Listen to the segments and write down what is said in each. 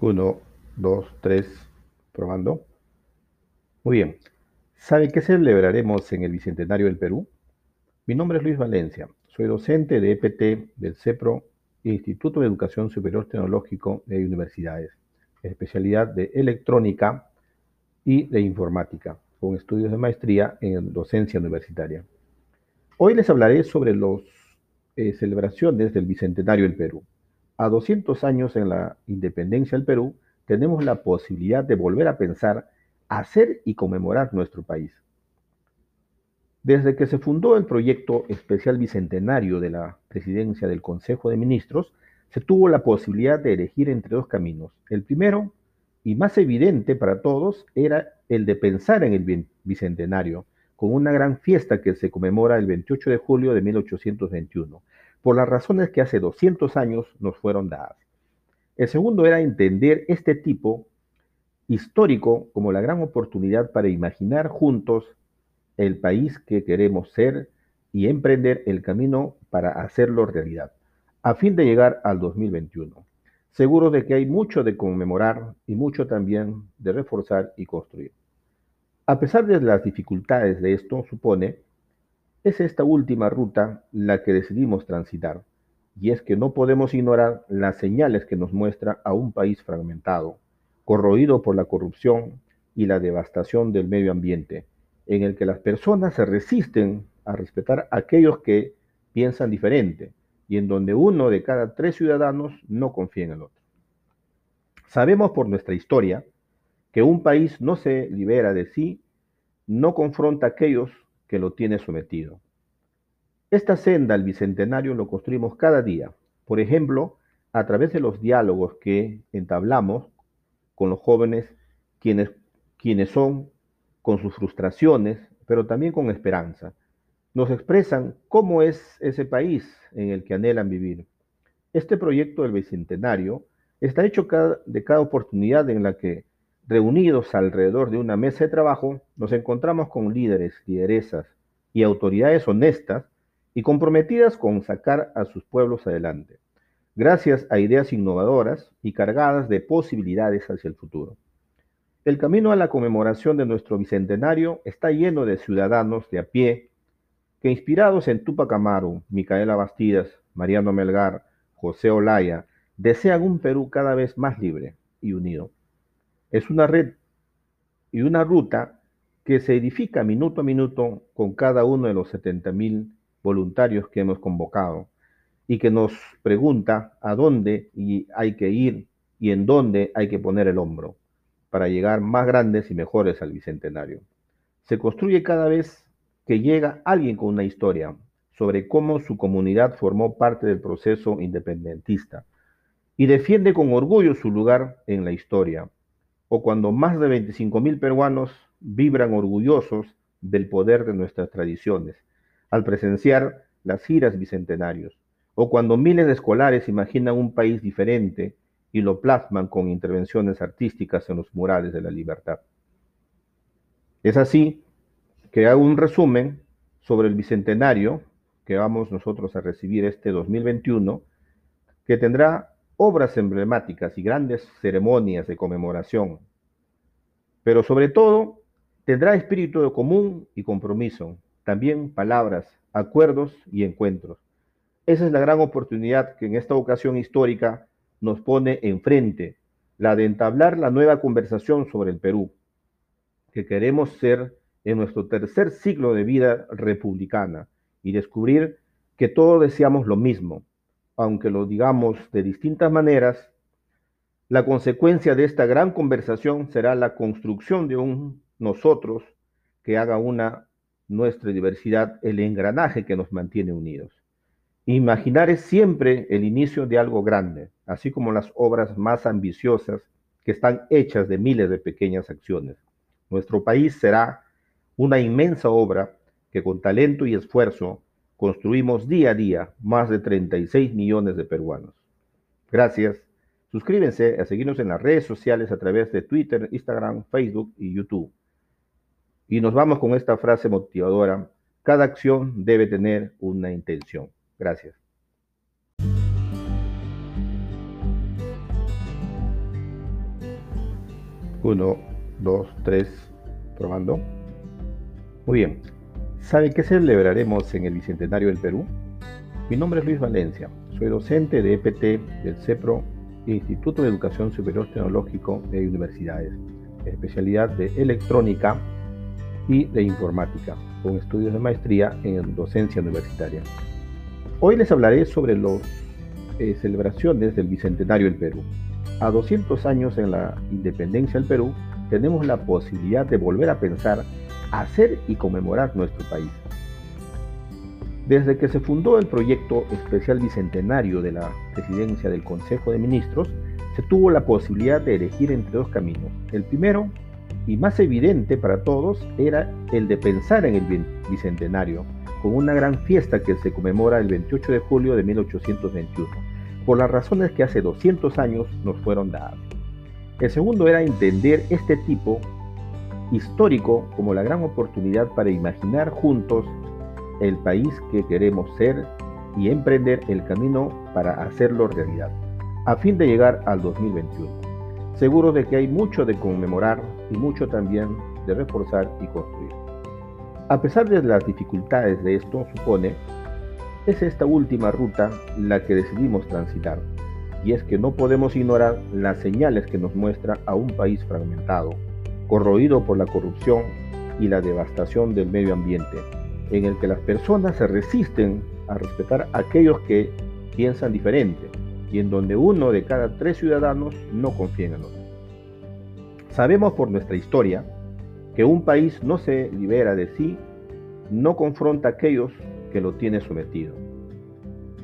Uno, dos, tres, probando. Muy bien. ¿Sabe qué celebraremos en el Bicentenario del Perú? Mi nombre es Luis Valencia. Soy docente de EPT del CEPRO, Instituto de Educación Superior Tecnológico de Universidades, especialidad de electrónica y de informática, con estudios de maestría en docencia universitaria. Hoy les hablaré sobre las eh, celebraciones del Bicentenario del Perú. A 200 años en la independencia del Perú, tenemos la posibilidad de volver a pensar, hacer y conmemorar nuestro país. Desde que se fundó el proyecto especial bicentenario de la presidencia del Consejo de Ministros, se tuvo la posibilidad de elegir entre dos caminos. El primero, y más evidente para todos, era el de pensar en el bicentenario, con una gran fiesta que se conmemora el 28 de julio de 1821 por las razones que hace 200 años nos fueron dadas. El segundo era entender este tipo histórico como la gran oportunidad para imaginar juntos el país que queremos ser y emprender el camino para hacerlo realidad, a fin de llegar al 2021. Seguro de que hay mucho de conmemorar y mucho también de reforzar y construir. A pesar de las dificultades de esto, supone es esta última ruta la que decidimos transitar, y es que no podemos ignorar las señales que nos muestra a un país fragmentado, corroído por la corrupción y la devastación del medio ambiente, en el que las personas se resisten a respetar a aquellos que piensan diferente y en donde uno de cada tres ciudadanos no confía en el otro. Sabemos por nuestra historia que un país no se libera de sí, no confronta a aquellos que lo tiene sometido. Esta senda al bicentenario lo construimos cada día, por ejemplo, a través de los diálogos que entablamos con los jóvenes, quienes, quienes son con sus frustraciones, pero también con esperanza. Nos expresan cómo es ese país en el que anhelan vivir. Este proyecto del Bicentenario está hecho de cada oportunidad en la que Reunidos alrededor de una mesa de trabajo, nos encontramos con líderes, lideresas y autoridades honestas y comprometidas con sacar a sus pueblos adelante, gracias a ideas innovadoras y cargadas de posibilidades hacia el futuro. El camino a la conmemoración de nuestro bicentenario está lleno de ciudadanos de a pie que inspirados en Tupac Amaru, Micaela Bastidas, Mariano Melgar, José Olaya, desean un Perú cada vez más libre y unido. Es una red y una ruta que se edifica minuto a minuto con cada uno de los 70 mil voluntarios que hemos convocado y que nos pregunta a dónde hay que ir y en dónde hay que poner el hombro para llegar más grandes y mejores al Bicentenario. Se construye cada vez que llega alguien con una historia sobre cómo su comunidad formó parte del proceso independentista y defiende con orgullo su lugar en la historia o cuando más de 25.000 peruanos vibran orgullosos del poder de nuestras tradiciones, al presenciar las giras bicentenarios, o cuando miles de escolares imaginan un país diferente y lo plasman con intervenciones artísticas en los murales de la libertad. Es así que hago un resumen sobre el bicentenario que vamos nosotros a recibir este 2021, que tendrá obras emblemáticas y grandes ceremonias de conmemoración, pero sobre todo tendrá espíritu de común y compromiso, también palabras, acuerdos y encuentros. Esa es la gran oportunidad que en esta ocasión histórica nos pone enfrente, la de entablar la nueva conversación sobre el Perú, que queremos ser en nuestro tercer siglo de vida republicana y descubrir que todos deseamos lo mismo, aunque lo digamos de distintas maneras, la consecuencia de esta gran conversación será la construcción de un nosotros que haga una nuestra diversidad el engranaje que nos mantiene unidos. Imaginar es siempre el inicio de algo grande, así como las obras más ambiciosas que están hechas de miles de pequeñas acciones. Nuestro país será una inmensa obra que con talento y esfuerzo construimos día a día más de 36 millones de peruanos. Gracias. Suscríbense a seguirnos en las redes sociales a través de Twitter, Instagram, Facebook y YouTube. Y nos vamos con esta frase motivadora. Cada acción debe tener una intención. Gracias. 1, 2, 3, probando. Muy bien. ¿Sabe qué celebraremos en el Bicentenario del Perú? Mi nombre es Luis Valencia. Soy docente de EPT del CEPRO, Instituto de Educación Superior Tecnológico de Universidades, especialidad de electrónica y de informática, con estudios de maestría en docencia universitaria. Hoy les hablaré sobre las eh, celebraciones del Bicentenario del Perú. A 200 años en la independencia del Perú, tenemos la posibilidad de volver a pensar, hacer y conmemorar nuestro país. Desde que se fundó el proyecto especial bicentenario de la presidencia del Consejo de Ministros, se tuvo la posibilidad de elegir entre dos caminos. El primero, y más evidente para todos, era el de pensar en el bicentenario, con una gran fiesta que se conmemora el 28 de julio de 1821 por las razones que hace 200 años nos fueron dadas. El segundo era entender este tipo histórico como la gran oportunidad para imaginar juntos el país que queremos ser y emprender el camino para hacerlo realidad, a fin de llegar al 2021. Seguro de que hay mucho de conmemorar y mucho también de reforzar y construir. A pesar de las dificultades de esto, supone es esta última ruta la que decidimos transitar, y es que no podemos ignorar las señales que nos muestra a un país fragmentado, corroído por la corrupción y la devastación del medio ambiente, en el que las personas se resisten a respetar a aquellos que piensan diferente y en donde uno de cada tres ciudadanos no confía en el otro. Sabemos por nuestra historia que un país no se libera de sí, no confronta a aquellos que lo tiene sometido.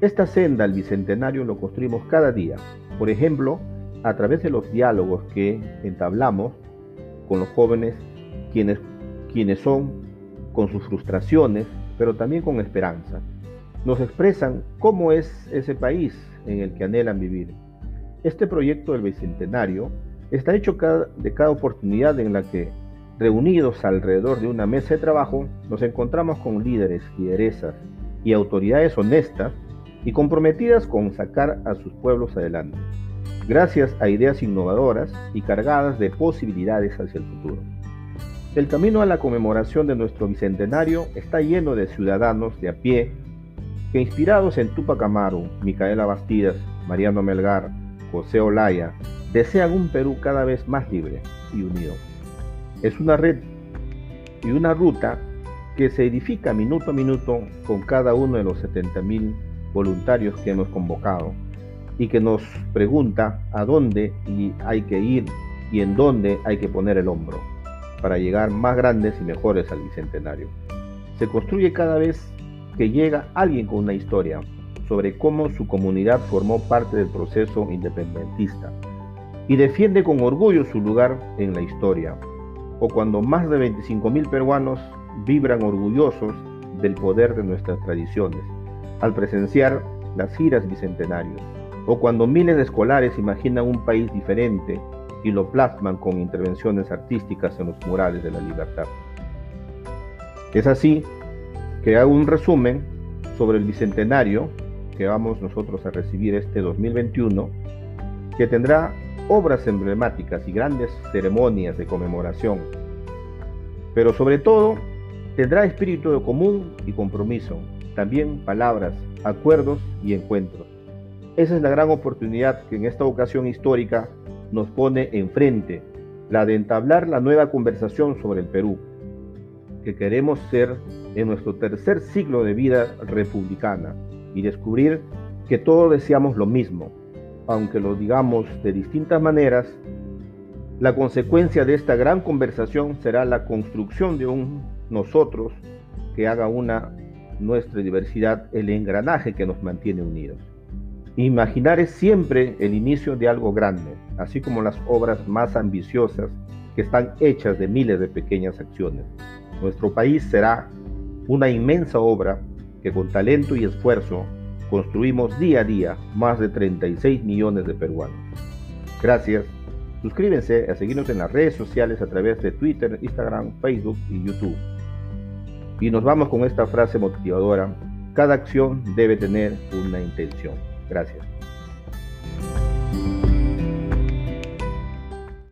Esta senda al Bicentenario lo construimos cada día, por ejemplo, a través de los diálogos que entablamos con los jóvenes, quienes, quienes son, con sus frustraciones, pero también con esperanza. Nos expresan cómo es ese país en el que anhelan vivir. Este proyecto del Bicentenario está hecho de cada oportunidad en la que Reunidos alrededor de una mesa de trabajo, nos encontramos con líderes, lideresas y autoridades honestas y comprometidas con sacar a sus pueblos adelante, gracias a ideas innovadoras y cargadas de posibilidades hacia el futuro. El camino a la conmemoración de nuestro bicentenario está lleno de ciudadanos de a pie que inspirados en Tupac Amaru, Micaela Bastidas, Mariano Melgar, José Olaya, desean un Perú cada vez más libre y unido. Es una red y una ruta que se edifica minuto a minuto con cada uno de los 70.000 voluntarios que hemos convocado y que nos pregunta a dónde hay que ir y en dónde hay que poner el hombro para llegar más grandes y mejores al Bicentenario. Se construye cada vez que llega alguien con una historia sobre cómo su comunidad formó parte del proceso independentista y defiende con orgullo su lugar en la historia, o cuando más de 25.000 peruanos vibran orgullosos del poder de nuestras tradiciones al presenciar las giras bicentenarios, o cuando miles de escolares imaginan un país diferente y lo plasman con intervenciones artísticas en los murales de la libertad. Es así que hago un resumen sobre el bicentenario que vamos nosotros a recibir este 2021, que tendrá obras emblemáticas y grandes ceremonias de conmemoración, pero sobre todo tendrá espíritu de común y compromiso, también palabras, acuerdos y encuentros. Esa es la gran oportunidad que en esta ocasión histórica nos pone enfrente, la de entablar la nueva conversación sobre el Perú, que queremos ser en nuestro tercer siglo de vida republicana y descubrir que todos deseamos lo mismo, aunque lo digamos de distintas maneras, la consecuencia de esta gran conversación será la construcción de un nosotros que haga una nuestra diversidad el engranaje que nos mantiene unidos. Imaginar es siempre el inicio de algo grande, así como las obras más ambiciosas que están hechas de miles de pequeñas acciones. Nuestro país será una inmensa obra que con talento y esfuerzo construimos día a día más de 36 millones de peruanos. Gracias. Suscríbense a seguirnos en las redes sociales a través de Twitter, Instagram, Facebook y YouTube. Y nos vamos con esta frase motivadora. Cada acción debe tener una intención. Gracias.